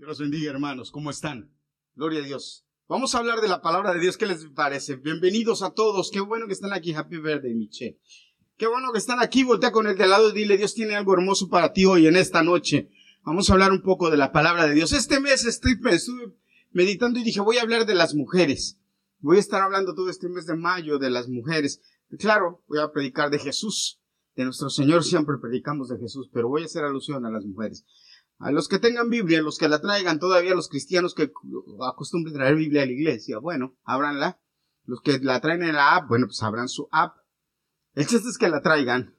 Dios los bendiga, hermanos. ¿Cómo están? Gloria a Dios. Vamos a hablar de la palabra de Dios. ¿Qué les parece? Bienvenidos a todos. Qué bueno que están aquí. Happy birthday, Michelle. Qué bueno que están aquí. Voltea con el de lado y dile, Dios tiene algo hermoso para ti hoy en esta noche. Vamos a hablar un poco de la palabra de Dios. Este mes estoy, estuve meditando y dije, voy a hablar de las mujeres. Voy a estar hablando todo este mes de mayo de las mujeres. Claro, voy a predicar de Jesús. De nuestro Señor siempre predicamos de Jesús, pero voy a hacer alusión a las mujeres. A los que tengan Biblia, los que la traigan, todavía los cristianos que acostumbren traer Biblia a la iglesia, bueno, ábranla. Los que la traen en la app, bueno, pues abran su app. El chiste es que la traigan.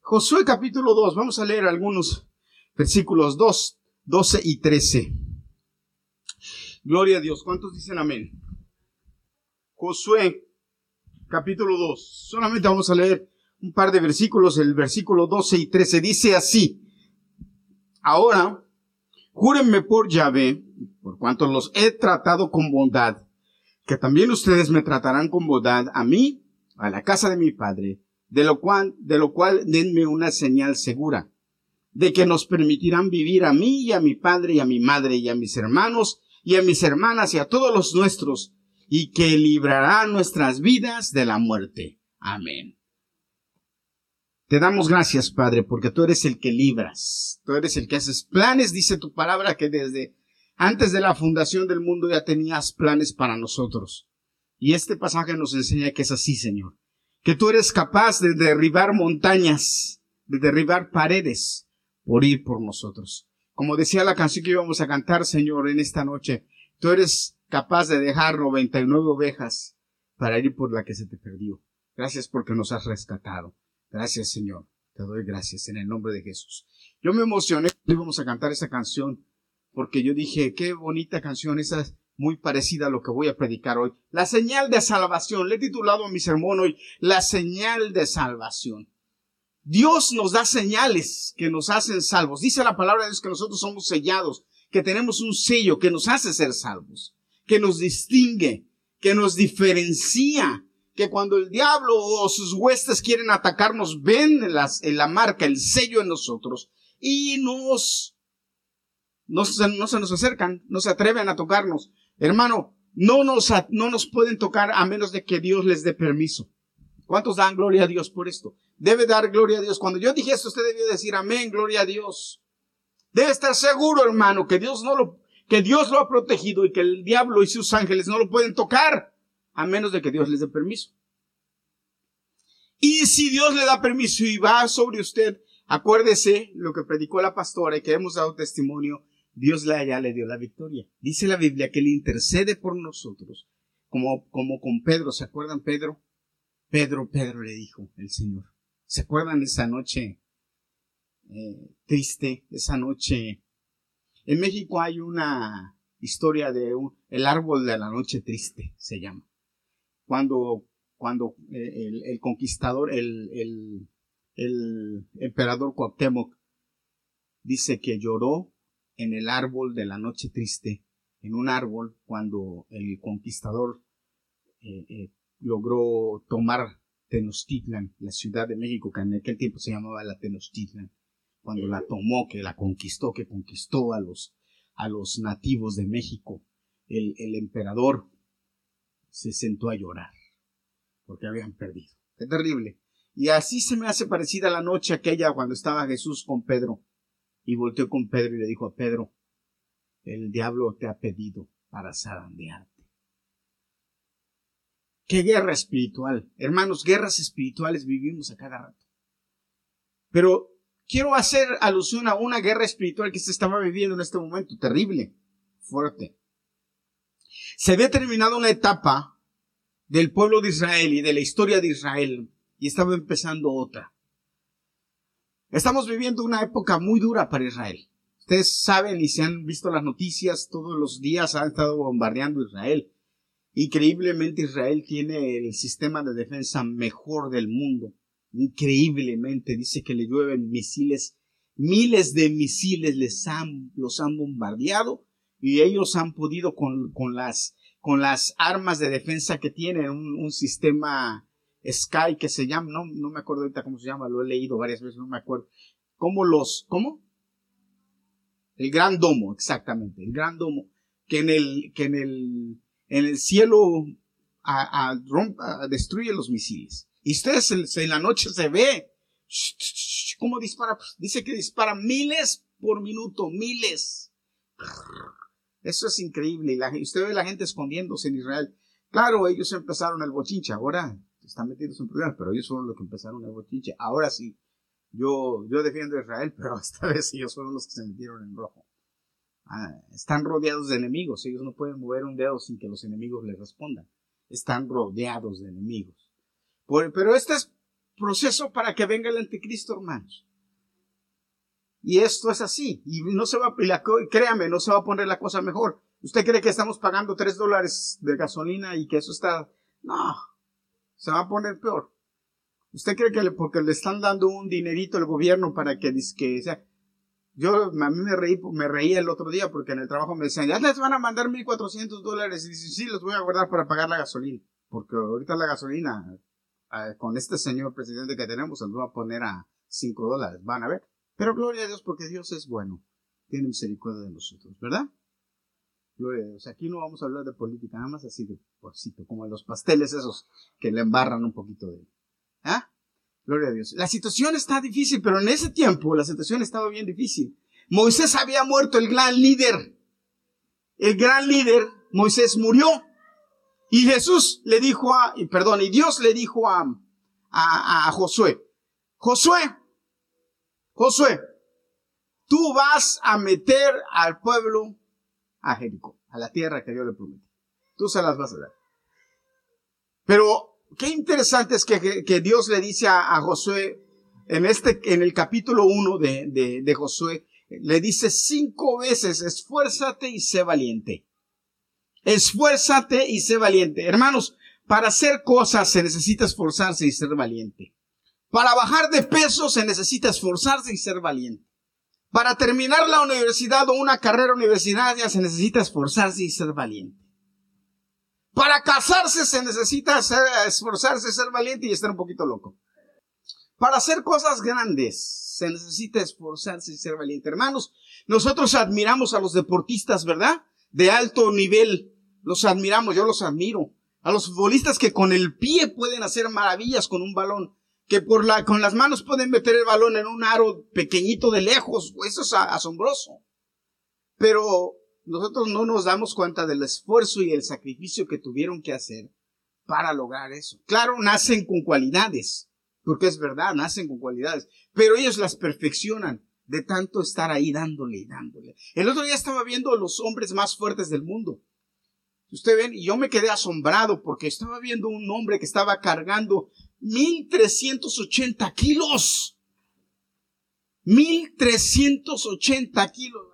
Josué capítulo 2, vamos a leer algunos versículos 2, 12 y 13. Gloria a Dios. ¿Cuántos dicen amén? Josué capítulo 2. Solamente vamos a leer un par de versículos. El versículo 12 y 13 dice así. Ahora, júrenme por Yahvé, por cuanto los he tratado con bondad, que también ustedes me tratarán con bondad a mí, a la casa de mi padre, de lo cual, de lo cual denme una señal segura, de que nos permitirán vivir a mí y a mi padre y a mi madre y a mis hermanos y a mis hermanas y a todos los nuestros, y que librará nuestras vidas de la muerte. Amén. Te damos gracias, Padre, porque tú eres el que libras, tú eres el que haces planes, dice tu palabra, que desde antes de la fundación del mundo ya tenías planes para nosotros. Y este pasaje nos enseña que es así, Señor, que tú eres capaz de derribar montañas, de derribar paredes, por ir por nosotros. Como decía la canción que íbamos a cantar, Señor, en esta noche, tú eres capaz de dejar 99 ovejas para ir por la que se te perdió. Gracias porque nos has rescatado. Gracias, Señor. Te doy gracias en el nombre de Jesús. Yo me emocioné cuando íbamos a cantar esa canción porque yo dije, qué bonita canción, esa es muy parecida a lo que voy a predicar hoy. La señal de salvación. Le he titulado a mi sermón hoy, La señal de salvación. Dios nos da señales que nos hacen salvos. Dice la palabra de Dios que nosotros somos sellados, que tenemos un sello que nos hace ser salvos, que nos distingue, que nos diferencia que cuando el diablo o sus huestes quieren atacarnos, ven en, la marca, el sello en nosotros y nos, no, se nos acercan, no se atreven a tocarnos. Hermano, no nos, no nos pueden tocar a menos de que Dios les dé permiso. ¿Cuántos dan gloria a Dios por esto? Debe dar gloria a Dios. Cuando yo dije esto, usted debió decir amén, gloria a Dios. Debe estar seguro, hermano, que Dios no lo, que Dios lo ha protegido y que el diablo y sus ángeles no lo pueden tocar a menos de que Dios les dé permiso. Y si Dios le da permiso y va sobre usted, acuérdese lo que predicó la pastora y que hemos dado testimonio, Dios ya le dio la victoria. Dice la Biblia que Él intercede por nosotros, como, como con Pedro, ¿se acuerdan Pedro? Pedro, Pedro le dijo el Señor. ¿Se acuerdan esa noche eh, triste, esa noche? En México hay una historia de un, el árbol de la noche triste, se llama cuando, cuando eh, el, conquistador, el, el, emperador Cuauhtémoc dice que lloró en el árbol de la noche triste, en un árbol, cuando el conquistador eh, eh, logró tomar Tenochtitlan, la ciudad de México, que en aquel tiempo se llamaba la Tenochtitlan, cuando la tomó, que la conquistó, que conquistó a los, a los nativos de México, el, el emperador se sentó a llorar porque habían perdido. Qué terrible. Y así se me hace parecida la noche aquella cuando estaba Jesús con Pedro y volteó con Pedro y le dijo a Pedro, el diablo te ha pedido para zarandearte. Qué guerra espiritual. Hermanos, guerras espirituales vivimos a cada rato. Pero quiero hacer alusión a una guerra espiritual que se estaba viviendo en este momento, terrible, fuerte. Se había terminado una etapa del pueblo de Israel y de la historia de Israel y estaba empezando otra. Estamos viviendo una época muy dura para Israel. Ustedes saben y se han visto las noticias, todos los días han estado bombardeando Israel. Increíblemente Israel tiene el sistema de defensa mejor del mundo. Increíblemente dice que le llueven misiles, miles de misiles les han, los han bombardeado y ellos han podido con, con las con las armas de defensa que tienen, un, sistema Sky que se llama, no, no me acuerdo ahorita cómo se llama, lo he leído varias veces, no me acuerdo. ¿Cómo los, cómo? El gran domo, exactamente, el gran domo, que en el, que en el, en el cielo a, rompa, destruye los misiles. Y ustedes en, la noche se ve cómo dispara. Dice que dispara miles por minuto, miles. Eso es increíble. Y la, usted ve la gente escondiéndose en Israel. Claro, ellos empezaron el bochinche. Ahora están metidos en problemas, pero ellos fueron los que empezaron el bochinche. Ahora sí, yo, yo defiendo a Israel, pero esta vez ellos fueron los que se metieron en rojo. Ah, están rodeados de enemigos. Ellos no pueden mover un dedo sin que los enemigos les respondan. Están rodeados de enemigos. pero este es proceso para que venga el anticristo, hermanos. Y esto es así. Y no se va, créame, no se va a poner la cosa mejor. ¿Usted cree que estamos pagando tres dólares de gasolina y que eso está... No, se va a poner peor. ¿Usted cree que porque le están dando un dinerito al gobierno para que, que sea, yo a mí me reí, me reía el otro día porque en el trabajo me decían, ya les van a mandar 1.400 dólares. Y dice, sí, los voy a guardar para pagar la gasolina. Porque ahorita la gasolina, eh, con este señor presidente que tenemos, se nos va a poner a 5 dólares. Van a ver. Pero gloria a Dios porque Dios es bueno. Tiene misericordia de nosotros, ¿verdad? Gloria a Dios. Aquí no vamos a hablar de política, nada más así de porcito, como los pasteles esos que le embarran un poquito de... ¿Ah? Gloria a Dios. La situación está difícil, pero en ese tiempo la situación estaba bien difícil. Moisés había muerto, el gran líder. El gran líder, Moisés murió. Y Jesús le dijo a, perdón, y Dios le dijo a, a, a Josué, Josué, Josué, tú vas a meter al pueblo a Jericó, a la tierra que yo le prometí. Tú se las vas a dar. Pero qué interesante es que, Dios le dice a, Josué, en este, en el capítulo 1 de, de, Josué, le dice cinco veces, esfuérzate y sé valiente. Esfuérzate y sé valiente. Hermanos, para hacer cosas se necesita esforzarse y ser valiente. Para bajar de peso se necesita esforzarse y ser valiente. Para terminar la universidad o una carrera universitaria se necesita esforzarse y ser valiente. Para casarse se necesita esforzarse, ser valiente y estar un poquito loco. Para hacer cosas grandes se necesita esforzarse y ser valiente. Hermanos, nosotros admiramos a los deportistas, ¿verdad? De alto nivel. Los admiramos, yo los admiro. A los futbolistas que con el pie pueden hacer maravillas con un balón. Que por la, con las manos pueden meter el balón en un aro pequeñito de lejos. Eso es asombroso. Pero nosotros no nos damos cuenta del esfuerzo y el sacrificio que tuvieron que hacer para lograr eso. Claro, nacen con cualidades, porque es verdad, nacen con cualidades, pero ellos las perfeccionan de tanto estar ahí dándole y dándole. El otro día estaba viendo a los hombres más fuertes del mundo. Usted ven, y yo me quedé asombrado porque estaba viendo un hombre que estaba cargando 1380 kilos. 1380 kilos.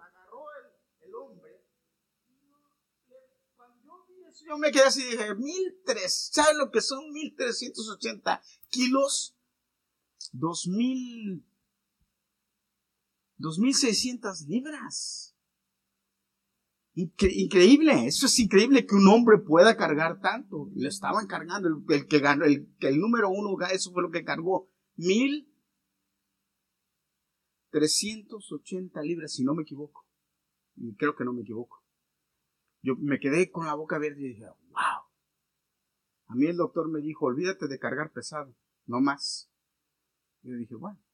yo me quedé así y dije, tres, ¿sabes lo que son mil trescientos ochenta kilos? Dos mil, dos increíble, eso es increíble que un hombre pueda cargar tanto. Le estaban cargando, el, que ganó, el, el número uno, eso fue lo que cargó, mil trescientos ochenta libras, si no me equivoco. Creo que no me equivoco. Yo me quedé con la boca abierta y dije, wow. A mí el doctor me dijo, olvídate de cargar pesado, no más. Y yo dije, bueno.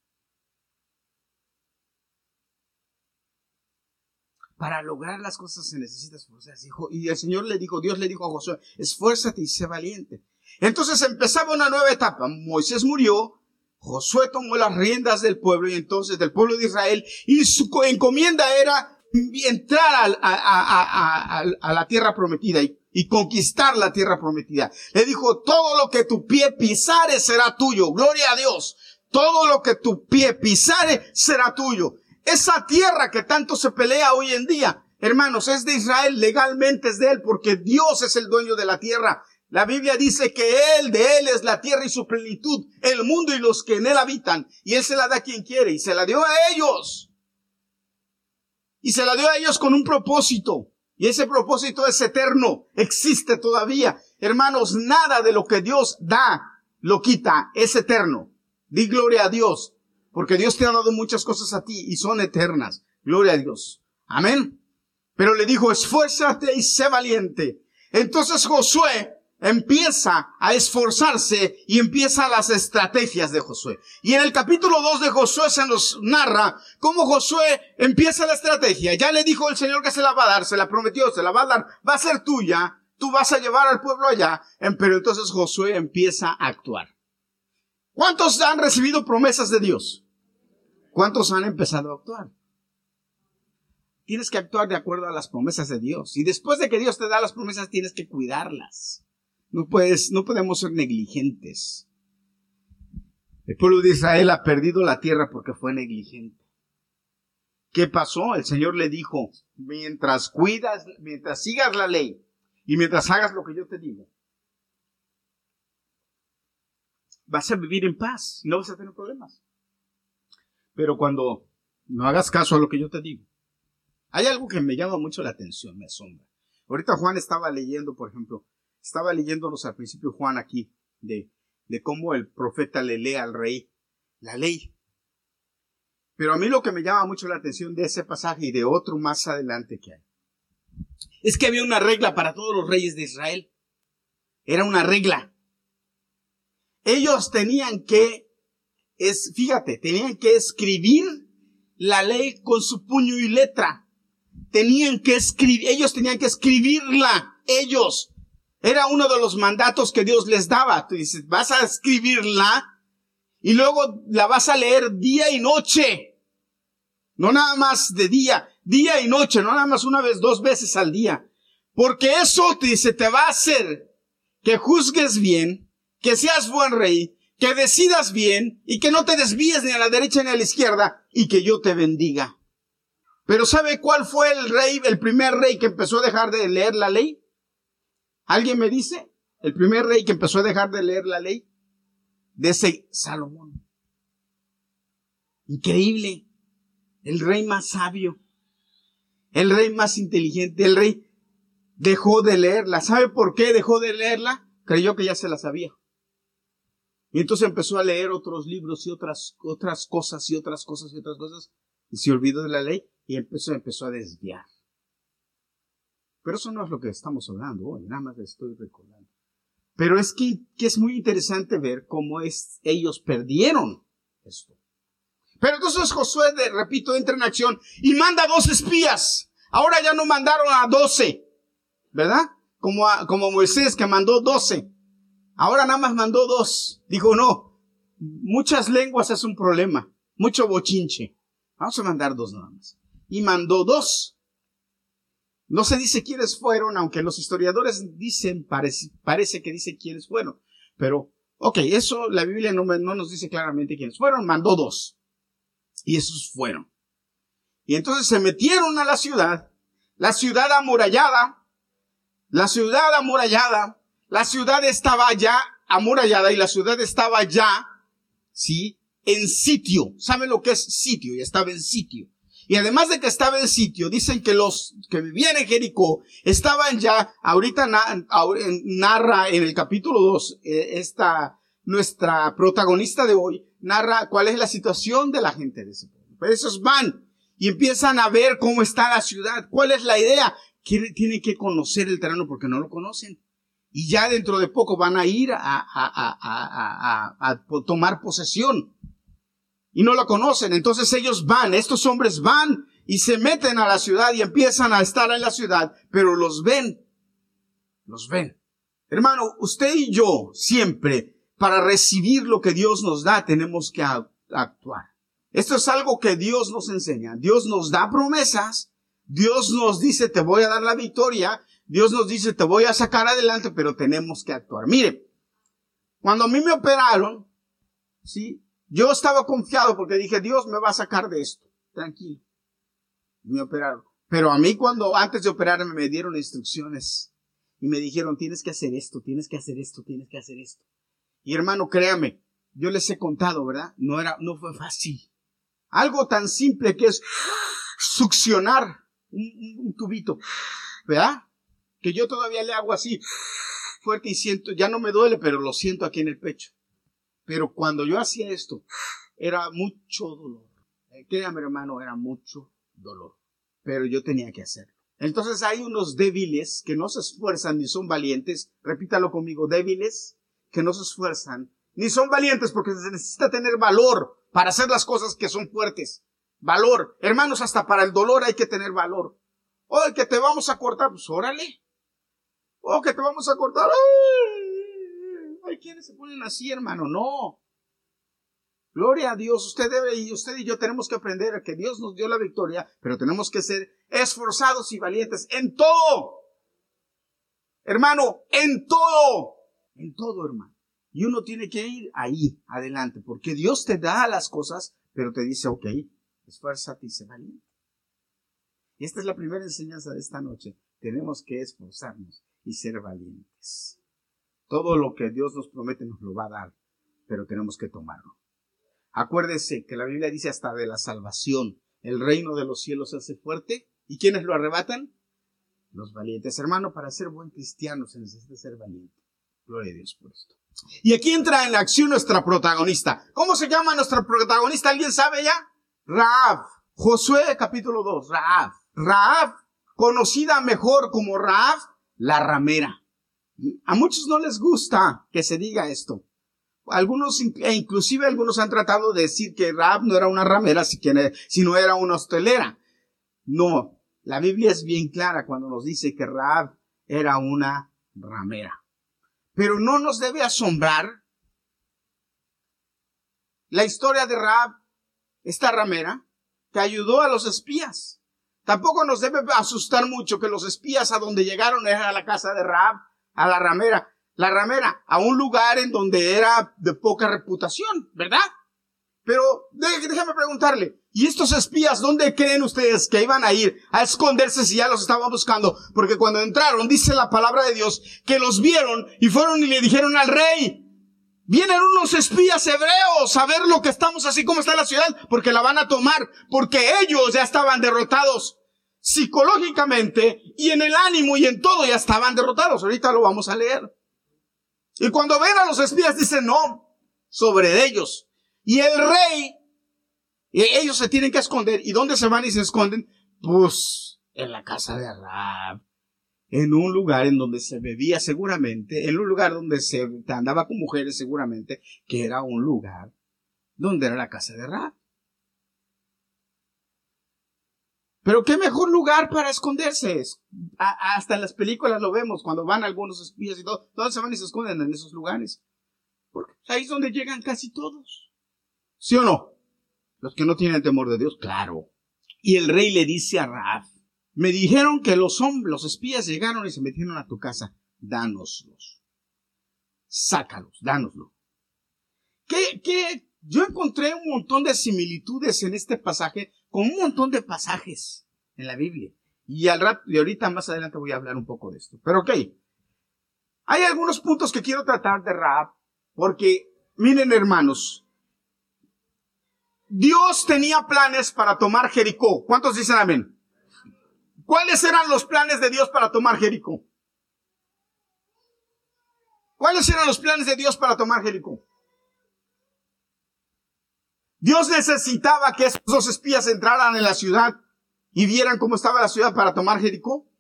Para lograr las cosas se necesita esforzarse. Y el Señor le dijo, Dios le dijo a Josué, esfuérzate y sé valiente. Entonces empezaba una nueva etapa. Moisés murió, Josué tomó las riendas del pueblo y entonces del pueblo de Israel y su encomienda era entrar a, la tierra prometida y, conquistar la tierra prometida. Le dijo, todo lo que tu pie pisare será tuyo. Gloria a Dios. Todo lo que tu pie pisare será tuyo. Esa tierra que tanto se pelea hoy en día, hermanos, es de Israel, legalmente es de él, porque Dios es el dueño de la tierra. La Biblia dice que Él, de Él es la tierra y su plenitud, el mundo y los que en Él habitan. Y Él se la da a quien quiere y se la dio a ellos. Y se la dio a ellos con un propósito. Y ese propósito es eterno, existe todavía. Hermanos, nada de lo que Dios da lo quita, es eterno. Di gloria a Dios, porque Dios te ha dado muchas cosas a ti y son eternas. Gloria a Dios. Amén. Pero le dijo, esfuérzate y sé valiente. Entonces Josué empieza a esforzarse y empieza las estrategias de Josué. Y en el capítulo 2 de Josué se nos narra cómo Josué empieza la estrategia. Ya le dijo el Señor que se la va a dar, se la prometió, se la va a dar, va a ser tuya, tú vas a llevar al pueblo allá. Pero entonces Josué empieza a actuar. ¿Cuántos han recibido promesas de Dios? ¿Cuántos han empezado a actuar? Tienes que actuar de acuerdo a las promesas de Dios. Y después de que Dios te da las promesas, tienes que cuidarlas. No puedes, no podemos ser negligentes. El pueblo de Israel ha perdido la tierra porque fue negligente. ¿Qué pasó? El Señor le dijo, mientras cuidas, mientras sigas la ley y mientras hagas lo que yo te digo, vas a vivir en paz no vas a tener problemas. Pero cuando no hagas caso a lo que yo te digo, hay algo que me llama mucho la atención, me asombra. Ahorita Juan estaba leyendo, por ejemplo, estaba leyéndonos al principio Juan aquí, de, de cómo el profeta le lee al rey la ley. Pero a mí lo que me llama mucho la atención de ese pasaje y de otro más adelante que hay, es que había una regla para todos los reyes de Israel. Era una regla. Ellos tenían que, es, fíjate, tenían que escribir la ley con su puño y letra. Tenían que escribir, ellos tenían que escribirla, ellos. Era uno de los mandatos que Dios les daba. Tú dices, vas a escribirla y luego la vas a leer día y noche. No nada más de día, día y noche, no nada más una vez, dos veces al día. Porque eso te dice, te va a hacer que juzgues bien, que seas buen rey, que decidas bien y que no te desvíes ni a la derecha ni a la izquierda y que yo te bendiga. Pero ¿sabe cuál fue el rey, el primer rey que empezó a dejar de leer la ley? ¿Alguien me dice? El primer rey que empezó a dejar de leer la ley. De ese Salomón. Increíble. El rey más sabio. El rey más inteligente. El rey dejó de leerla. ¿Sabe por qué dejó de leerla? Creyó que ya se la sabía. Y entonces empezó a leer otros libros y otras, otras cosas y otras cosas y otras cosas. Y se olvidó de la ley y empezó, empezó a desviar. Pero eso no es lo que estamos hablando hoy, nada más estoy recordando. Pero es que, que es muy interesante ver cómo es, ellos perdieron esto. Pero entonces Josué, repito, entra en acción y manda dos espías. Ahora ya no mandaron a doce, ¿verdad? Como, a, como Moisés que mandó doce. Ahora nada más mandó dos. Dijo, no, muchas lenguas es un problema, mucho bochinche. Vamos a mandar dos nada más. Y mandó dos. No se dice quiénes fueron, aunque los historiadores dicen, parece, parece que dice quiénes fueron. Pero, ok, eso la Biblia no, no nos dice claramente quiénes fueron, mandó dos. Y esos fueron. Y entonces se metieron a la ciudad, la ciudad amurallada, la ciudad amurallada, la ciudad estaba ya amurallada y la ciudad estaba ya, sí, en sitio. ¿Saben lo que es sitio? Ya estaba en sitio. Y además de que estaba en sitio, dicen que los que vivían en Jericó estaban ya, ahorita narra en el capítulo 2, eh, esta, nuestra protagonista de hoy, narra cuál es la situación de la gente de ese pueblo. Pero esos van y empiezan a ver cómo está la ciudad, cuál es la idea. Tienen que conocer el terreno porque no lo conocen. Y ya dentro de poco van a ir a, a, a, a tomar posesión y no lo conocen. Entonces ellos van, estos hombres van y se meten a la ciudad y empiezan a estar en la ciudad, pero los ven, los ven. Hermano, usted y yo siempre, para recibir lo que Dios nos da, tenemos que actuar. Esto es algo que Dios nos enseña. Dios nos da promesas. Dios nos dice, te voy a dar la victoria. Dios nos dice, te voy a sacar adelante, pero tenemos que actuar. Mire, cuando a mí me operaron, sí, yo estaba confiado porque dije, Dios me va a sacar de esto. Tranquilo. Me operaron. Pero a mí cuando antes de operarme me dieron instrucciones y me dijeron, tienes que hacer esto, tienes que hacer esto, tienes que hacer esto. Y hermano, créame, yo les he contado, ¿verdad? No era, no fue fácil. Algo tan simple que es succionar un, un tubito, ¿verdad? Que yo todavía le hago así, fuerte y siento, ya no me duele, pero lo siento aquí en el pecho. Pero cuando yo hacía esto, era mucho dolor. Eh, créame, hermano, era mucho dolor. pero yo tenía que hacerlo. Entonces hay unos débiles que no se esfuerzan ni son valientes. Repítalo conmigo, débiles que no se esfuerzan ni son valientes porque se necesita tener valor para hacer las cosas que son fuertes. Valor. Hermanos, hasta para el dolor hay que tener valor. O que te vamos a cortar, pues órale. O que te vamos a cortar. Hay quienes se ponen así, hermano. No. Gloria a Dios. Usted debe y usted y yo tenemos que aprender a que Dios nos dio la victoria, pero tenemos que ser esforzados y valientes en todo. Hermano, en todo. En todo, hermano. Y uno tiene que ir ahí, adelante, porque Dios te da las cosas, pero te dice, ok, esfuérzate y sé valiente. Y esta es la primera enseñanza de esta noche. Tenemos que esforzarnos y ser valientes. Todo lo que Dios nos promete nos lo va a dar, pero tenemos que tomarlo. Acuérdese que la Biblia dice hasta de la salvación. El reino de los cielos se hace fuerte. ¿Y quiénes lo arrebatan? Los valientes. Hermano, para ser buen cristiano se necesita ser valiente. Gloria a Dios por esto. Y aquí entra en acción nuestra protagonista. ¿Cómo se llama nuestra protagonista? ¿Alguien sabe ya? Raab. Josué capítulo 2. Raab. Raab, conocida mejor como Raab, la ramera. A muchos no les gusta que se diga esto. Algunos, e inclusive algunos han tratado de decir que Raab no era una ramera, sino era una hostelera. No, la Biblia es bien clara cuando nos dice que Raab era una ramera. Pero no nos debe asombrar la historia de Raab, esta ramera, que ayudó a los espías. Tampoco nos debe asustar mucho que los espías a donde llegaron era a la casa de Raab, a la ramera, la ramera, a un lugar en donde era de poca reputación, ¿verdad? Pero déjeme preguntarle, ¿y estos espías dónde creen ustedes que iban a ir a esconderse si ya los estaban buscando? Porque cuando entraron, dice la palabra de Dios, que los vieron y fueron y le dijeron al rey, vienen unos espías hebreos a ver lo que estamos así como está la ciudad, porque la van a tomar, porque ellos ya estaban derrotados psicológicamente y en el ánimo y en todo ya estaban derrotados. Ahorita lo vamos a leer. Y cuando ven a los espías dicen no sobre ellos. Y el rey, y ellos se tienen que esconder. ¿Y dónde se van y se esconden? Pues en la casa de Arab. En un lugar en donde se bebía seguramente, en un lugar donde se andaba con mujeres seguramente, que era un lugar donde era la casa de Arab. Pero qué mejor lugar para esconderse. hasta en las películas lo vemos, cuando van algunos espías y todo. ¿Dónde se van y se esconden en esos lugares? Porque ahí es donde llegan casi todos. ¿Sí o no? Los que no tienen temor de Dios, claro. Y el rey le dice a Raab, me dijeron que los hombres, los espías llegaron y se metieron a tu casa. Dánoslos. Sácalos, dánoslo. ¿Qué, qué? Yo encontré un montón de similitudes en este pasaje con un montón de pasajes en la Biblia. Y al rato, y ahorita más adelante voy a hablar un poco de esto. Pero ok. Hay algunos puntos que quiero tratar de Raab, porque, miren hermanos, Dios tenía planes para tomar Jericó. ¿Cuántos dicen amén? ¿Cuáles eran los planes de Dios para tomar Jericó? ¿Cuáles eran los planes de Dios para tomar Jericó? Dios necesitaba que esos dos espías entraran en la ciudad y vieran cómo estaba la ciudad para tomar Jericó.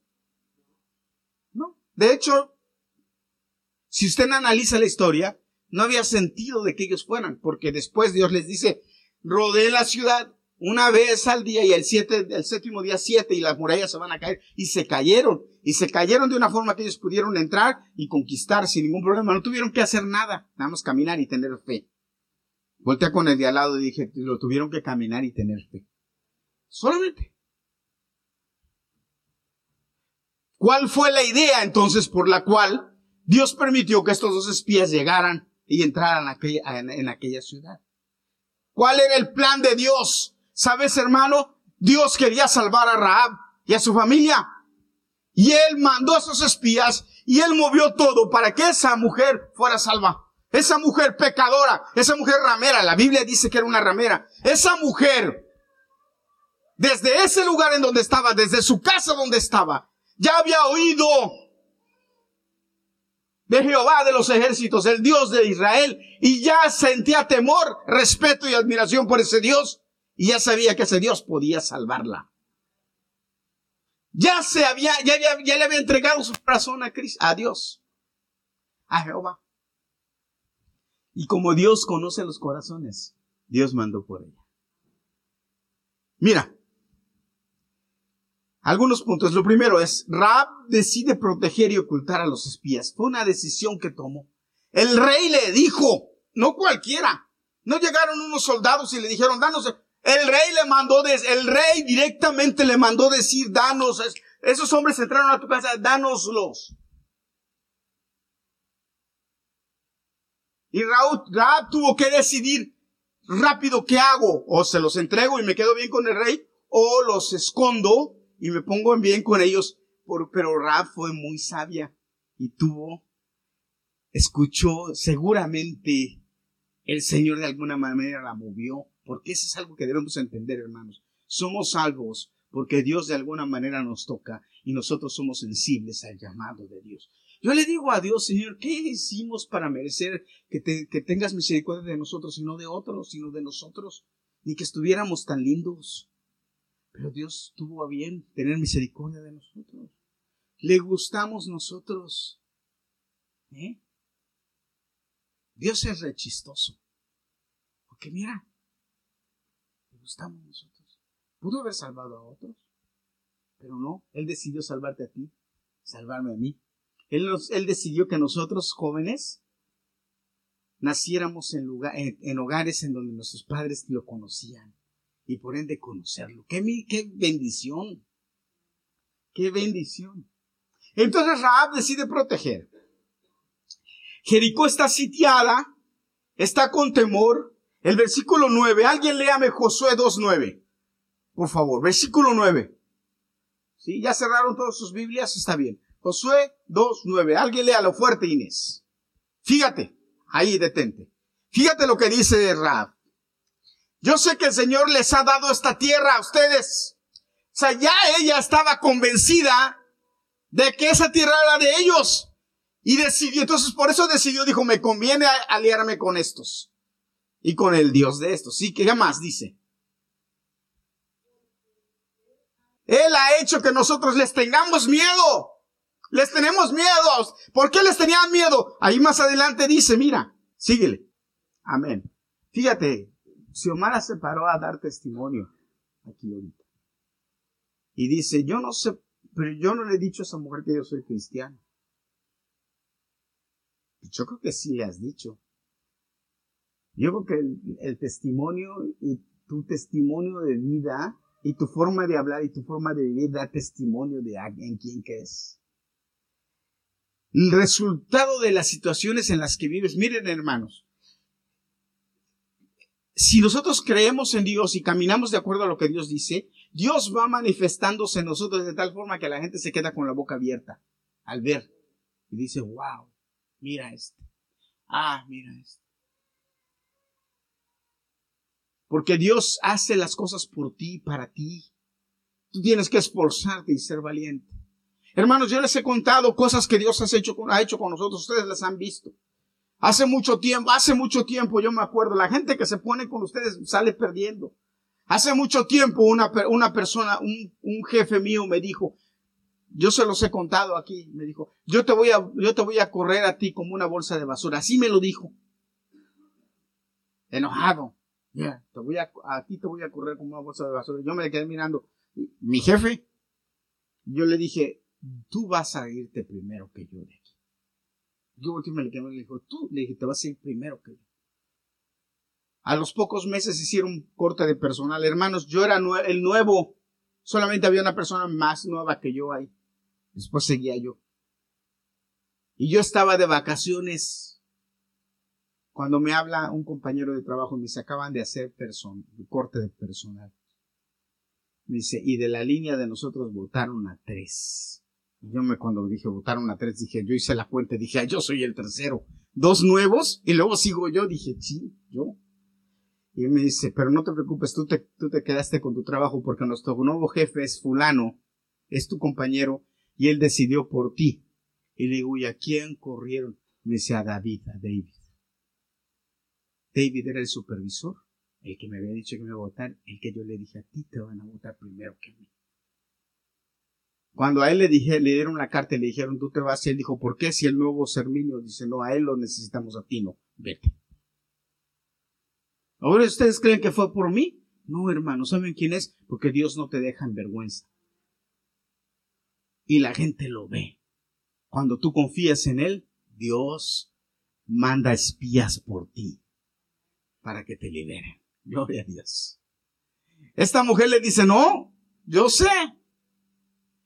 No. De hecho, si usted analiza la historia, no había sentido de que ellos fueran, porque después Dios les dice, rodee la ciudad una vez al día y el, siete, el séptimo día siete y las murallas se van a caer. Y se cayeron. Y se cayeron de una forma que ellos pudieron entrar y conquistar sin ningún problema. No tuvieron que hacer nada, nada más caminar y tener fe. Voltea con el de al lado y dije, lo tuvieron que caminar y tener fe. Solamente. ¿Cuál fue la idea entonces por la cual Dios permitió que estos dos espías llegaran y entraran en aquella ciudad? ¿Cuál era el plan de Dios? ¿Sabes, hermano? Dios quería salvar a Raab y a su familia. Y él mandó a esos espías y él movió todo para que esa mujer fuera salva. Esa mujer pecadora, esa mujer ramera, la Biblia dice que era una ramera. Esa mujer, desde ese lugar en donde estaba, desde su casa donde estaba, ya había oído de Jehová de los ejércitos, el Dios de Israel, y ya sentía temor, respeto y admiración por ese Dios, y ya sabía que ese Dios podía salvarla. ya se había, ya, ya le había entregado su corazón a Cristo, a Dios, a Jehová. Y como Dios conoce los corazones, Dios mandó por ella. Mira, algunos puntos. Lo primero es, Raab decide proteger y ocultar a los espías. Fue una decisión que tomó. El rey le dijo, no cualquiera. No llegaron unos soldados y le dijeron, danos. El rey le mandó, el rey directamente le mandó decir, danos. Esos hombres entraron a tu casa, danoslos. Y Raab tuvo que decidir rápido qué hago. O se los entrego y me quedo bien con el rey, o los escondo y me pongo bien con ellos. pero Raab fue muy sabia y tuvo, escuchó seguramente el Señor de alguna manera la movió, porque eso es algo que debemos entender, hermanos. Somos salvos porque Dios de alguna manera nos toca y nosotros somos sensibles al llamado de Dios. Yo le digo a Dios, Señor, ¿qué hicimos para merecer que, que tengas misericordia de nosotros y no de otros, sino de nosotros? Ni que estuviéramos tan lindos. Pero Dios tuvo a bien tener misericordia de nosotros. Le gustamos nosotros. ¿Eh? Dios es rechistoso. Porque mira, gustamos nosotros. Pudo haber salvado a otros, pero no. Él decidió salvarte a ti, salvarme a mí. Él, él decidió que nosotros jóvenes naciéramos en, lugar, en hogares en donde nuestros padres lo conocían y por ende conocerlo. ¡Qué, qué bendición! ¡Qué bendición! Entonces Raab decide proteger. Jericó está sitiada, está con temor. El versículo 9, alguien léame Josué 2.9. Por favor, versículo 9. ¿Sí? ¿Ya cerraron todas sus Biblias? Está bien. Josué 2.9. Alguien léalo fuerte, Inés. Fíjate, ahí detente. Fíjate lo que dice Raab. Yo sé que el Señor les ha dado esta tierra a ustedes. O sea, ya ella estaba convencida de que esa tierra era de ellos. Y decidió, entonces por eso decidió, dijo, me conviene aliarme con estos. Y con el Dios de estos. Sí, que más dice. Él ha hecho que nosotros les tengamos miedo. Les tenemos miedo. ¿Por qué les tenían miedo? Ahí más adelante dice, mira, síguele. Amén. Fíjate, Xiomara se paró a dar testimonio aquí ahorita. Y dice, yo no sé, pero yo no le he dicho a esa mujer que yo soy cristiano. Yo creo que sí le has dicho. Yo creo que el, testimonio y tu testimonio de vida y tu forma de hablar y tu forma de vivir da testimonio de alguien quien que es. El resultado de las situaciones en las que vives, miren hermanos, si nosotros creemos en Dios y caminamos de acuerdo a lo que Dios dice, Dios va manifestándose en nosotros de tal forma que la gente se queda con la boca abierta al ver y dice, wow, mira esto. Ah, mira esto. Porque Dios hace las cosas por ti, para ti. Tú tienes que esforzarte y ser valiente. Hermanos, yo les he contado cosas que Dios ha hecho, ha hecho con nosotros. Ustedes las han visto. Hace mucho tiempo, hace mucho tiempo, yo me acuerdo, la gente que se pone con ustedes sale perdiendo. Hace mucho tiempo una, una persona, un, un jefe mío me dijo, yo se los he contado aquí, me dijo, yo te voy a, yo te voy a correr a ti como una bolsa de basura. Así me lo dijo. Enojado. Ya, te voy a, a ti te voy a correr como una bolsa de basura. Yo me quedé mirando. Mi jefe, yo le dije, tú vas a irte primero que yo de yo últimamente me le dijo, tú, le dije, te vas a ir primero que yo. A los pocos meses hicieron corte de personal. Hermanos, yo era el nuevo. Solamente había una persona más nueva que yo ahí. Después seguía yo. Y yo estaba de vacaciones. Cuando me habla un compañero de trabajo, me dice, acaban de hacer corte de personal. Me dice, y de la línea de nosotros votaron a tres. Yo me cuando dije votaron a tres, dije, yo hice la cuenta, dije, ah, yo soy el tercero. Dos nuevos y luego sigo yo, dije, sí, yo. Y me dice, pero no te preocupes, tú te, tú te quedaste con tu trabajo porque nuestro nuevo jefe es fulano, es tu compañero, y él decidió por ti. Y le digo, ¿y a quién corrieron? Me dice, a David, a David. David era el supervisor, el que me había dicho que me iba a votar, el que yo le dije, a ti te van a votar primero que a mí. Cuando a él le, dije, le dieron la carta y le dijeron, tú te vas, y él dijo, ¿por qué si el nuevo Serminio dice, no, a él lo necesitamos a ti, no, vete. Ahora ustedes creen que fue por mí. No, hermano, ¿saben quién es? Porque Dios no te deja en vergüenza. Y la gente lo ve. Cuando tú confías en Él, Dios manda espías por ti para que te liberen. Gloria a Dios. Esta mujer le dice, no, yo sé.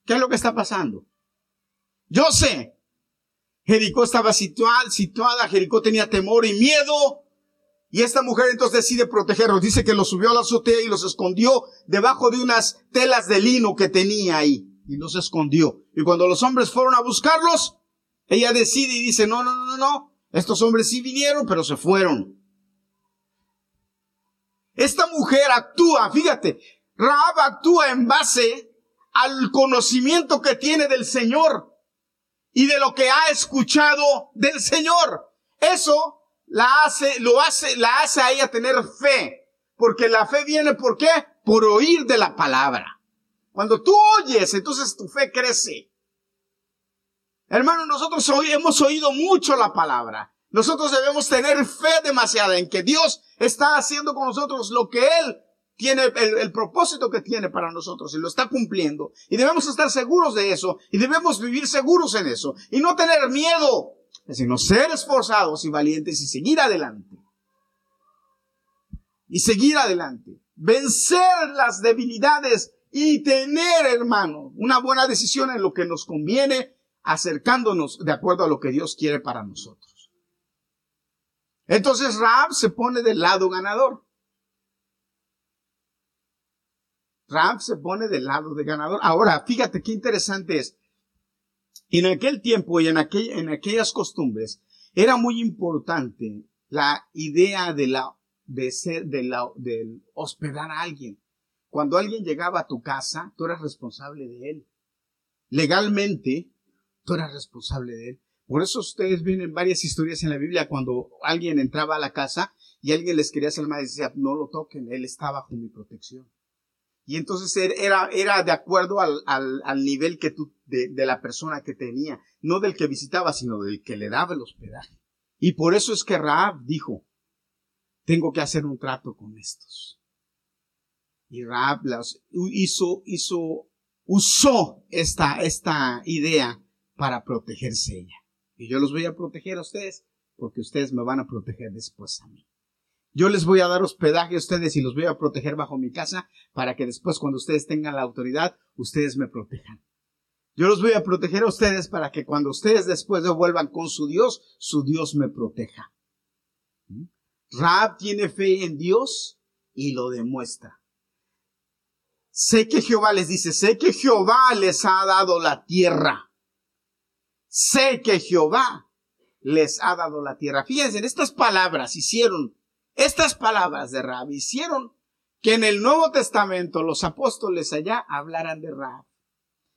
¿Qué es lo que está pasando? Yo sé. Jericó estaba situada, situada, Jericó tenía temor y miedo. Y esta mujer entonces decide protegerlos. Dice que los subió a la azotea y los escondió debajo de unas telas de lino que tenía ahí. Y los escondió. Y cuando los hombres fueron a buscarlos, ella decide y dice, no, no, no, no, no. Estos hombres sí vinieron, pero se fueron. Esta mujer actúa, fíjate, Raab actúa en base al conocimiento que tiene del Señor y de lo que ha escuchado del Señor. Eso la hace, lo hace, la hace a ella tener fe. Porque la fe viene, ¿por qué? Por oír de la palabra. Cuando tú oyes, entonces tu fe crece. Hermano, nosotros hoy hemos oído mucho la palabra. Nosotros debemos tener fe demasiada en que Dios está haciendo con nosotros lo que Él tiene, el, propósito que tiene para nosotros y lo está cumpliendo. Y debemos estar seguros de eso y debemos vivir seguros en eso y no tener miedo, sino ser esforzados y valientes y seguir adelante. Y seguir adelante. Vencer las debilidades y tener, hermano, una buena decisión en lo que nos conviene, acercándonos de acuerdo a lo que Dios quiere para nosotros. Entonces Raab se pone del lado ganador. Raab se pone del lado de ganador. Ahora, fíjate qué interesante es. En aquel tiempo y en, en aquellas costumbres era muy importante la idea de la de ser de la de hospedar a alguien. Cuando alguien llegaba a tu casa, tú eras responsable de él. Legalmente, tú eras responsable de él. Por eso ustedes ven en varias historias en la Biblia cuando alguien entraba a la casa y alguien les quería hacer mal y decía, no lo toquen, él está bajo mi protección. Y entonces er, era, era de acuerdo al, al, al nivel que tú, de, de, la persona que tenía, no del que visitaba, sino del que le daba el hospedaje. Y por eso es que Raab dijo, tengo que hacer un trato con estos. Y Raab las hizo, hizo, usó esta, esta idea para protegerse ella. Y yo los voy a proteger a ustedes porque ustedes me van a proteger después a mí. Yo les voy a dar hospedaje a ustedes y los voy a proteger bajo mi casa para que después cuando ustedes tengan la autoridad, ustedes me protejan. Yo los voy a proteger a ustedes para que cuando ustedes después vuelvan con su Dios, su Dios me proteja. ¿Mm? Raab tiene fe en Dios y lo demuestra. Sé que Jehová les dice, sé que Jehová les ha dado la tierra sé que Jehová les ha dado la tierra. Fíjense, estas palabras hicieron, estas palabras de Rab hicieron que en el Nuevo Testamento los apóstoles allá hablaran de Rab.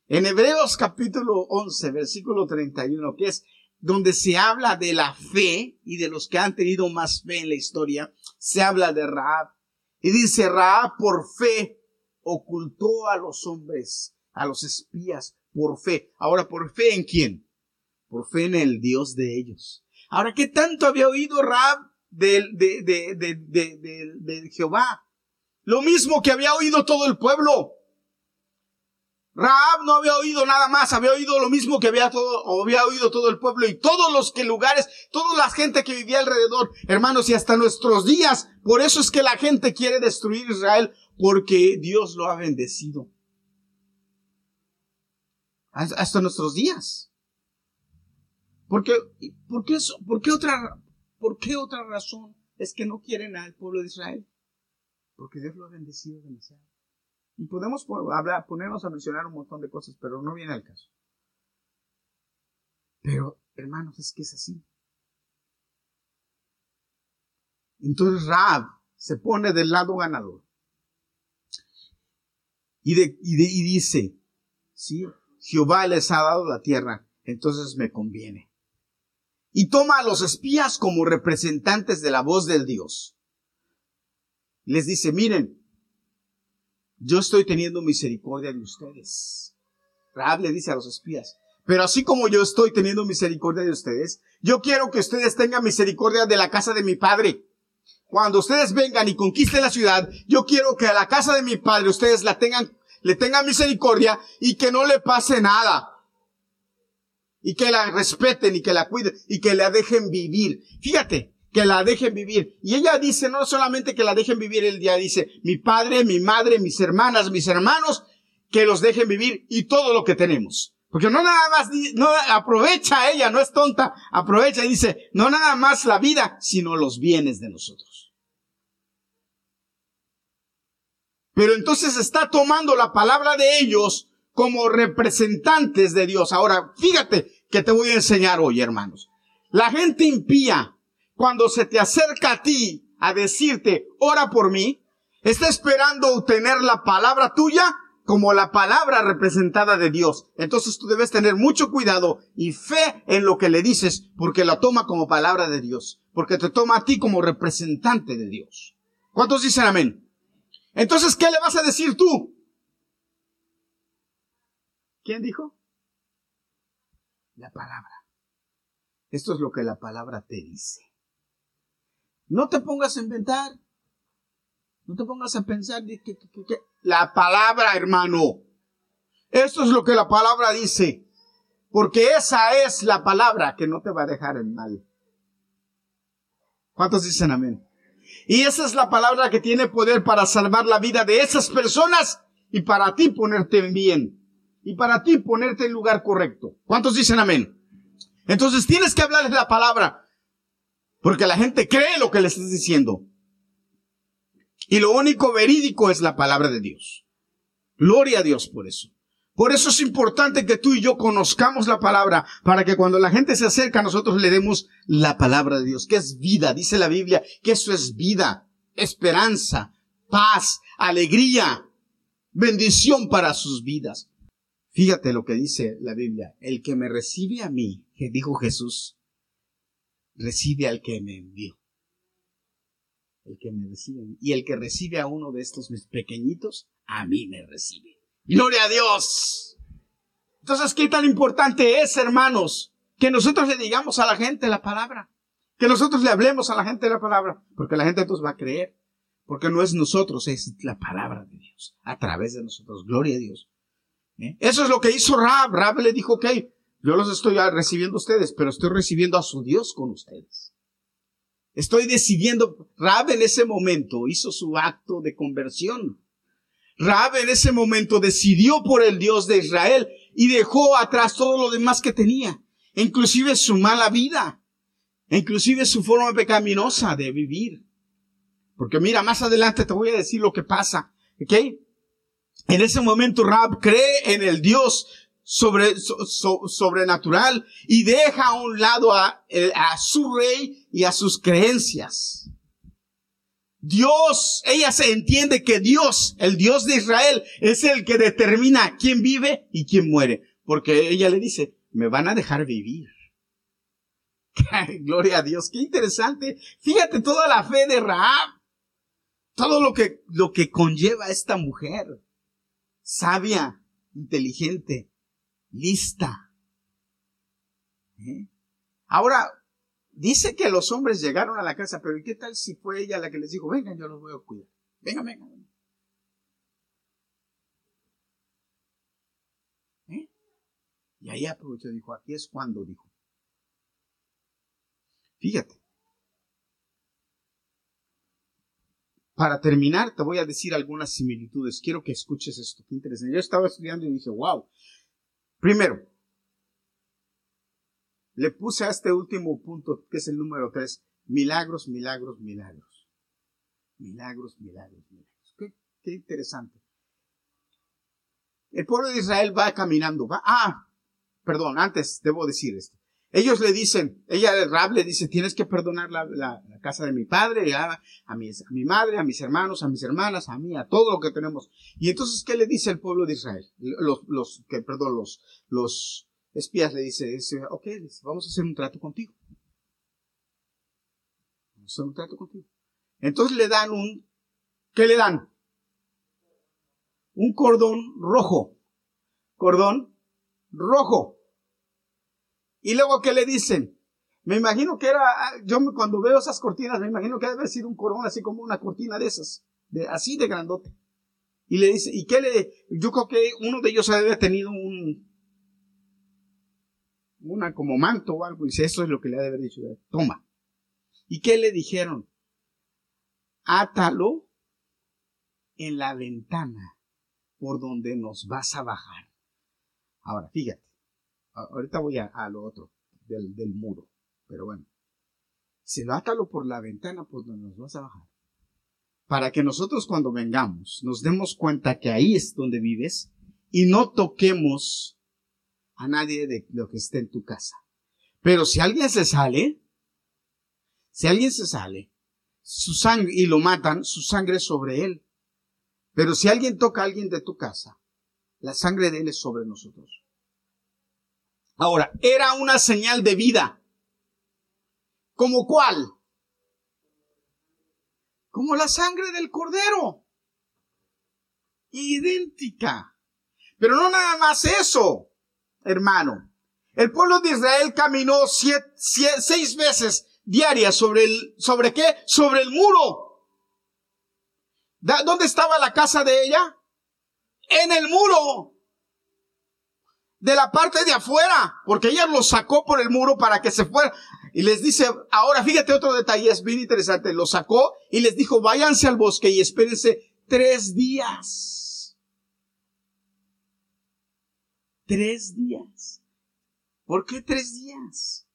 En Hebreos capítulo 11, versículo 31, que es donde se habla de la fe y de los que han tenido más fe en la historia, se habla de Raab. Y dice, Raab por fe ocultó a los hombres, a los espías, por fe. Ahora, ¿por fe en quién? Por fe en el Dios de ellos. Ahora, ¿qué tanto había oído Rab de, de, de, de, Jehová? Lo mismo que había oído todo el pueblo. Raab no había oído nada más, había oído lo mismo que había todo, había oído todo el pueblo y todos los que lugares, toda la gente que vivía alrededor, hermanos, y hasta nuestros días. Por eso es que la gente quiere destruir Israel, porque Dios lo ha bendecido. Hasta nuestros días. ¿Por qué, por qué, otra, por qué otra razón es que no quieren al pueblo de Israel? Porque Dios lo ha bendecido demasiado. Y podemos hablar, ponernos a mencionar un montón de cosas, pero no viene al caso. Pero, hermanos, es que es así. Entonces Raab se pone del lado ganador. Y, y dice, sí, Jehová les ha dado la tierra, entonces me conviene y toma a los espías como representantes de la voz del Dios. Les dice, miren, yo estoy teniendo misericordia de ustedes. Rahab le dice a los espías, pero así como yo estoy teniendo misericordia de ustedes, yo quiero que ustedes tengan misericordia de la casa de mi padre. Cuando ustedes vengan y conquisten la ciudad, yo quiero que a la casa de mi padre ustedes la tengan, le tengan misericordia y que no le pase nada. Y que la respeten y que la cuiden y que la dejen vivir. Fíjate, que la dejen vivir. Y ella dice, no solamente que la dejen vivir, el día dice, mi padre, mi madre, mis hermanas, mis hermanos, que los dejen vivir y todo lo que tenemos. Porque no nada más, no aprovecha ella, no es tonta, aprovecha y dice, no nada más la vida, sino los bienes de nosotros. Pero entonces está tomando la palabra de ellos como representantes de Dios. Ahora, fíjate que te voy a enseñar hoy, hermanos. La gente impía, cuando se te acerca a ti a decirte, ora por mí, está esperando obtener la palabra tuya como la palabra representada de Dios. Entonces tú debes tener mucho cuidado y fe en lo que le dices, porque la toma como palabra de Dios, porque te toma a ti como representante de Dios. ¿Cuántos dicen amén? Entonces, ¿qué le vas a decir tú? ¿Quién dijo? La palabra. Esto es lo que la palabra te dice. No te pongas a inventar. No te pongas a pensar la palabra, hermano. Esto es lo que la palabra dice. Porque esa es la palabra que no te va a dejar en mal. ¿Cuántos dicen amén? Y esa es la palabra que tiene poder para salvar la vida de esas personas y para ti ponerte en bien. Y para ti ponerte en lugar correcto. ¿Cuántos dicen amén? Entonces tienes que hablarles la palabra. Porque la gente cree lo que le estás diciendo. Y lo único verídico es la palabra de Dios. Gloria a Dios por eso. Por eso es importante que tú y yo conozcamos la palabra, para que cuando la gente se acerca nosotros le demos la palabra de Dios, que es vida, dice la Biblia, que eso es vida, esperanza, paz, alegría, bendición para sus vidas. Fíjate lo que dice la Biblia, el que me recibe a mí, que dijo Jesús, recibe al que me envió el que me recibe. Y el que recibe a uno de estos mis pequeñitos, a mí me recibe. Gloria a Dios. Entonces, ¿qué tan importante es, hermanos, que nosotros le digamos a la gente la palabra? Que nosotros le hablemos a la gente la palabra, porque la gente entonces va a creer. Porque no es nosotros, es la palabra de Dios, a través de nosotros. Gloria a Dios. ¿Eh? Eso es lo que hizo Rab. Rab le dijo, ok, yo los estoy recibiendo a ustedes, pero estoy recibiendo a su Dios con ustedes. Estoy decidiendo, Rab en ese momento hizo su acto de conversión. Rab en ese momento decidió por el Dios de Israel y dejó atrás todo lo demás que tenía, inclusive su mala vida, inclusive su forma pecaminosa de vivir. Porque mira, más adelante te voy a decir lo que pasa, ¿ok? En ese momento Rab cree en el Dios sobre, sobrenatural y deja a un lado a, a su rey y a sus creencias. Dios, ella se entiende que Dios, el Dios de Israel, es el que determina quién vive y quién muere. Porque ella le dice, me van a dejar vivir. Gloria a Dios, qué interesante. Fíjate toda la fe de Raab. Todo lo que, lo que conlleva esta mujer. Sabia, inteligente, lista. ¿Eh? Ahora, dice que los hombres llegaron a la casa, pero ¿y qué tal si fue ella la que les dijo, vengan, yo los voy a cuidar? Vengan, vengan. ¿Eh? Y ahí aprovechó dijo, aquí es cuando dijo. Fíjate. Para terminar, te voy a decir algunas similitudes. Quiero que escuches esto. Qué interesante. Yo estaba estudiando y dije, wow, Primero, le puse a este último punto, que es el número tres, milagros, milagros, milagros. Milagros, milagros, milagros. Qué, interesante. El pueblo de Israel va caminando, va, ah, perdón, antes debo decir esto. Ellos le dicen, ella, Rab le dice, tienes que perdonar la, casa de mi padre, a, a, a mi madre, a mis hermanos, a mis hermanas, a mí, a todo lo que tenemos. Y entonces, ¿qué le dice el pueblo de Israel? Los, los, que, perdón, los, los espías le dice, dice, ok, vamos a hacer un trato contigo. Vamos a hacer un trato contigo. Entonces le dan un, ¿qué le dan? Un cordón rojo. Cordón rojo. Y luego, ¿qué le dicen? Me imagino que era, yo cuando veo esas cortinas, me imagino que debe ser un corona así como una cortina de esas, de, así de grandote. Y le dice, ¿y qué le? Yo creo que uno de ellos había tenido un, una como manto o algo. Y dice, eso es lo que le ha de haber dicho. Toma. ¿Y qué le dijeron? Átalo en la ventana por donde nos vas a bajar. Ahora, fíjate. Ahorita voy a, lo otro, del, del, muro. Pero bueno. Se lo átalo por la ventana por donde nos vas a bajar para que nosotros cuando vengamos nos demos cuenta que ahí es donde vives y no toquemos a nadie de lo que esté en tu casa. Pero si alguien se sale, si alguien se sale, su sangre y lo matan, su sangre es sobre él. Pero si alguien toca a alguien de tu casa, la sangre de él es sobre nosotros. Ahora, era una señal de vida. ¿Como cuál? como la sangre del cordero. Idéntica. Pero no nada más eso, hermano. El pueblo de Israel caminó seis veces diarias sobre el, ¿sobre qué? Sobre el muro. ¿Dónde estaba la casa de ella? En el muro. De la parte de afuera, porque ella lo sacó por el muro para que se fuera. Y les dice, ahora fíjate otro detalle, es bien interesante. Lo sacó y les dijo, váyanse al bosque y espérense tres días. Tres días. ¿Por qué tres días?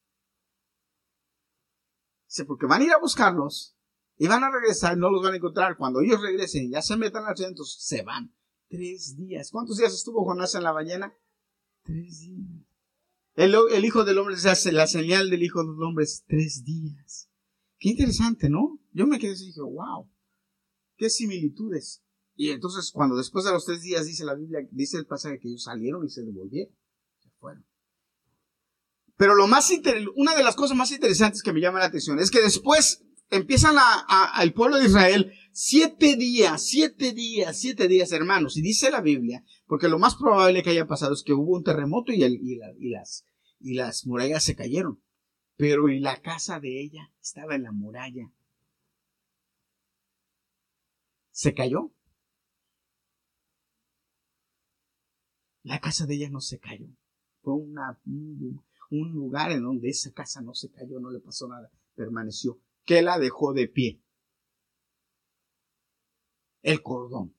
Dice, porque van a ir a buscarlos y van a regresar no los van a encontrar. Cuando ellos regresen ya se metan al centro, se van. Tres días. ¿Cuántos días estuvo Jonás en la ballena? Tres días. El, Hijo del Hombre se hace la señal del Hijo del Hombre es tres días. Qué interesante, ¿no? Yo me quedé y dije, wow, qué similitudes. Y entonces cuando después de los tres días dice la Biblia, dice el pasaje que ellos salieron y se devolvieron. Se fueron. Pero lo más una de las cosas más interesantes que me llama la atención es que después empiezan a, el pueblo de Israel siete días, siete días, siete días, hermanos. Y dice la Biblia porque lo más probable que haya pasado es que hubo un terremoto y, el, y, las, y las murallas se cayeron. Pero en la casa de ella estaba en la muralla. Se cayó. La casa de ella no se cayó. Fue un, un lugar en donde esa casa no se cayó, no le pasó nada. Permaneció. ¿Qué la dejó de pie? El cordón.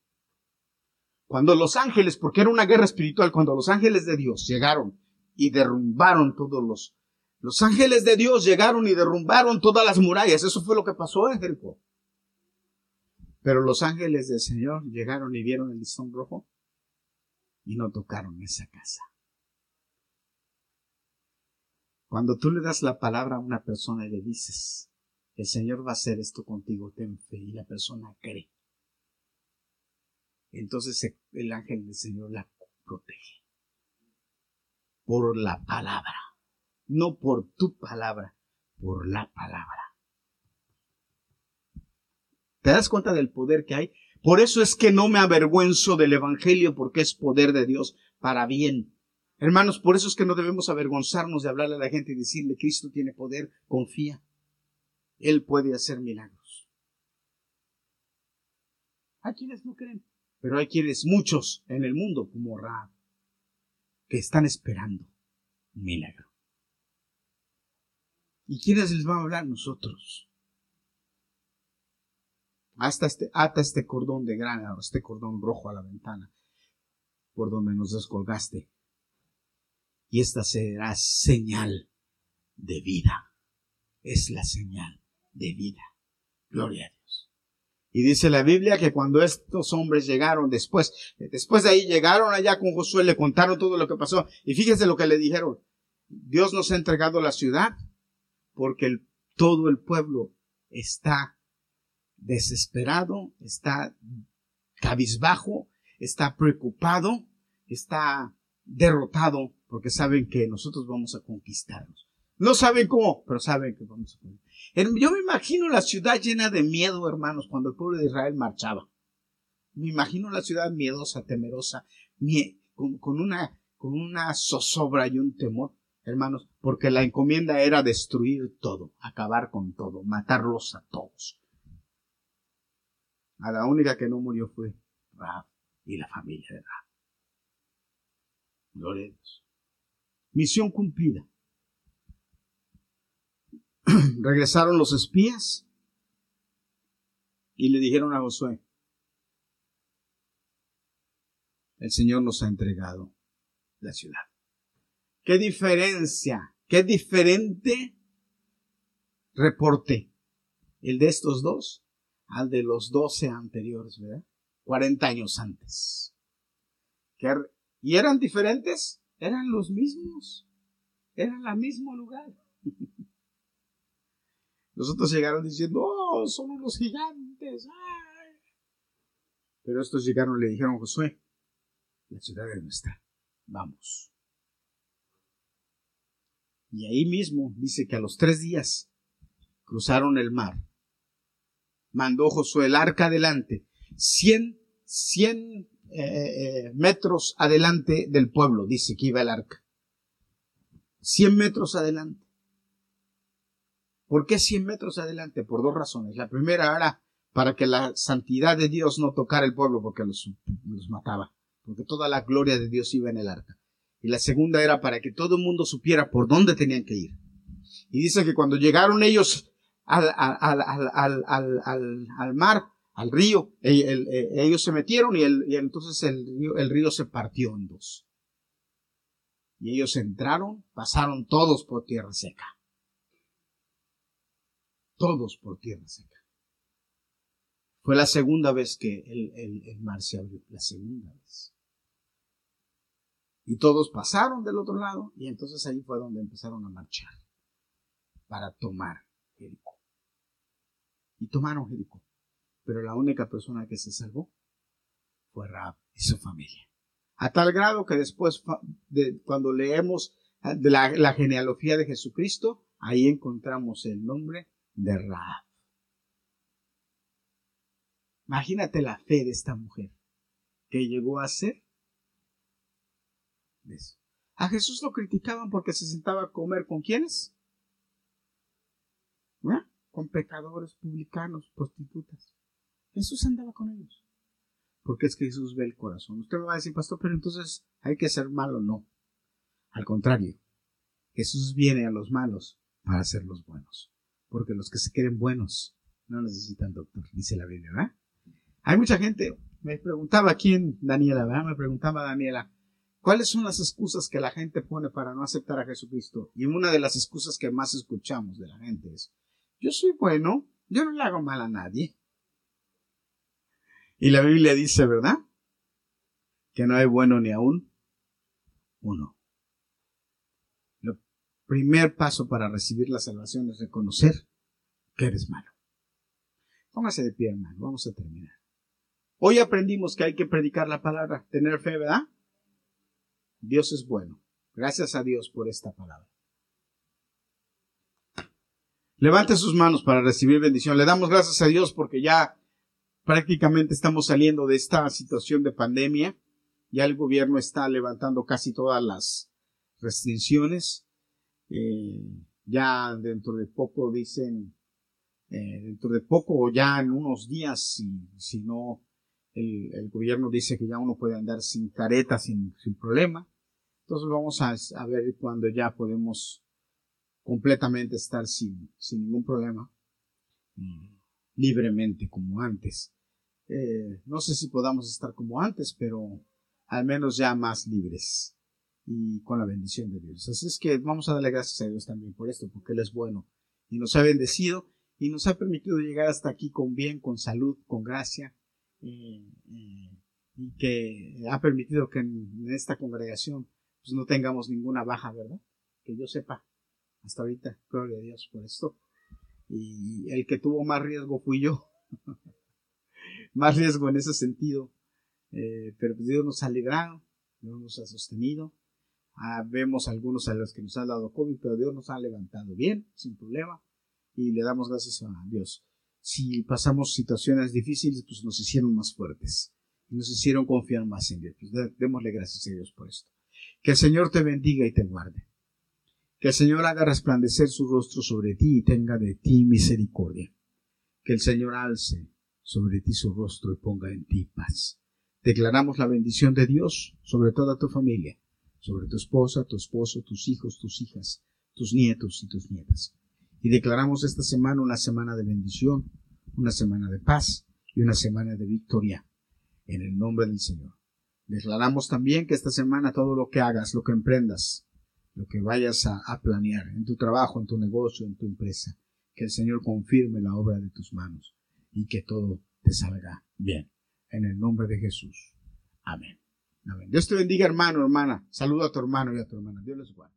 Cuando los ángeles, porque era una guerra espiritual, cuando los ángeles de Dios llegaron y derrumbaron todos los... Los ángeles de Dios llegaron y derrumbaron todas las murallas. Eso fue lo que pasó en Jericó. Pero los ángeles del Señor llegaron y vieron el listón rojo y no tocaron esa casa. Cuando tú le das la palabra a una persona y le dices, el Señor va a hacer esto contigo, ten fe, y la persona cree entonces el ángel del Señor la protege. Por la palabra. No por tu palabra, por la palabra. ¿Te das cuenta del poder que hay? Por eso es que no me avergüenzo del Evangelio, porque es poder de Dios para bien. Hermanos, por eso es que no debemos avergonzarnos de hablarle a la gente y decirle, Cristo tiene poder, confía. Él puede hacer milagros. Hay quienes no creen. Pero hay quienes, muchos en el mundo, como Ra, que están esperando un milagro. ¿Y quiénes les van a hablar? Nosotros. Hasta este, ata este cordón de grana, este cordón rojo a la ventana, por donde nos descolgaste. Y esta será señal de vida. Es la señal de vida. Gloria a Dios. Y dice la Biblia que cuando estos hombres llegaron después, después de ahí llegaron allá con Josué, le contaron todo lo que pasó. Y fíjense lo que le dijeron. Dios nos ha entregado la ciudad porque todo el pueblo está desesperado, está cabizbajo, está preocupado, está derrotado porque saben que nosotros vamos a conquistarlos. No saben cómo, pero saben que vamos a conquistarlos. Yo me imagino la ciudad llena de miedo, hermanos, cuando el pueblo de Israel marchaba. Me imagino la ciudad miedosa, temerosa, con, una, con una zozobra y un temor, hermanos, porque la encomienda era destruir todo, acabar con todo, matarlos a todos. A la única que no murió fue Rab y la familia de Rab. Gloria a Dios. Misión cumplida. Regresaron los espías y le dijeron a Josué, el Señor nos ha entregado la ciudad. ¿Qué diferencia? ¿Qué diferente reporte el de estos dos al de los doce anteriores, ¿verdad? 40 años antes. ¿Y eran diferentes? Eran los mismos. Eran el mismo lugar. Los otros llegaron diciendo, oh, son unos gigantes. Pero estos llegaron y le dijeron Josué, la ciudad es nuestra, vamos. Y ahí mismo dice que a los tres días cruzaron el mar. Mandó Josué el arca adelante, cien, cien eh, eh, metros adelante del pueblo, dice que iba el arca. Cien metros adelante. ¿Por qué 100 metros adelante? Por dos razones. La primera era para que la santidad de Dios no tocara el pueblo porque los, mataba, porque toda la gloria de Dios iba en el arca. Y la segunda era para que todo el mundo supiera por dónde tenían que ir. Y dice que cuando llegaron ellos al, mar, al río, ellos se metieron y, y entonces el río se partió en dos. Y ellos entraron, pasaron todos por tierra seca todos por tierra seca. Fue la segunda vez que el, mar se abrió, la segunda vez. Y todos pasaron del otro lado y entonces ahí fue donde empezaron a marchar para tomar Jericó. Y tomaron Jericó. Pero la única persona que se salvó fue Rab y su familia. A tal grado que después, de, cuando leemos de la, la genealogía de Jesucristo, ahí encontramos el nombre de Raab. Imagínate la fe de esta mujer que llegó a ser. A Jesús lo criticaban porque se sentaba a comer con quiénes? Con pecadores, publicanos, prostitutas. Jesús andaba con ellos. Porque es que Jesús ve el corazón. Usted me va a decir, pastor, pero entonces hay que ser malo. No. Al contrario. Jesús viene a los malos para hacerlos buenos porque los que se quieren buenos no necesitan doctor, dice la Biblia, ¿verdad? Hay mucha gente, me preguntaba quién, Daniela, ¿verdad? Me preguntaba Daniela, ¿cuáles son las excusas que la gente pone para no aceptar a Jesucristo? Y una de las excusas que más escuchamos de la gente es, yo soy bueno, yo no le hago mal a nadie. Y la Biblia dice, ¿verdad? Que no hay bueno ni aún uno primer paso para recibir la salvación es reconocer que eres malo. Póngase de pie, hermano. Vamos a terminar. Hoy aprendimos que hay que predicar la palabra, tener fe, ¿verdad? Dios es bueno. Gracias a Dios por esta palabra. Levante sus manos para recibir bendición. Le damos gracias a Dios porque ya prácticamente estamos saliendo de esta situación de pandemia. Ya el gobierno está levantando casi todas las restricciones. Eh, ya dentro de poco dicen, eh, dentro de poco o ya en unos días, si, si no, el, gobierno dice que ya uno puede andar sin careta, sin, sin problema. Entonces vamos a, a, ver cuando ya podemos completamente estar sin, sin ningún problema, eh, libremente como antes. no sé si podamos estar como antes, pero al menos ya más libres y con la bendición de Dios. Así es que vamos a darle gracias a Dios también por esto, porque Él es bueno y nos ha bendecido y nos ha permitido llegar hasta aquí con bien, con salud, con gracia eh, eh, y que ha permitido que en, esta congregación pues no tengamos ninguna baja, ¿verdad? Que yo sepa hasta ahorita, gloria a Dios por esto. Y el que tuvo más riesgo fui yo, más riesgo en ese sentido, eh, pero pues Dios nos ha librado, Dios nos ha sostenido Ah, vemos algunos a los que nos ha dado COVID, pero Dios nos ha levantado bien, sin problema, y le damos gracias a Dios. Si pasamos situaciones difíciles, pues nos hicieron más fuertes nos hicieron confiar más en Dios. Pues démosle gracias a Dios por esto. Que el Señor te bendiga y te guarde. Que el Señor haga resplandecer su rostro sobre ti y tenga de ti misericordia. Que el Señor alce sobre ti su rostro y ponga en ti paz. Declaramos la bendición de Dios sobre toda tu familia, sobre tu esposa, tu esposo, tus hijos, tus hijas, tus nietos y tus nietas. Y declaramos esta semana una semana de bendición, una semana de paz y una semana de victoria. En el nombre del Señor. Declaramos también que esta semana todo lo que hagas, lo que emprendas, lo que vayas a, a, planear en tu trabajo, en tu negocio, en tu empresa, que el Señor confirme la obra de tus manos y que todo te salga bien. En el nombre de Jesús. Amén. Dios te bendiga, hermano, hermana. Saluda a tu hermano y a tu hermana. Dios les guarde.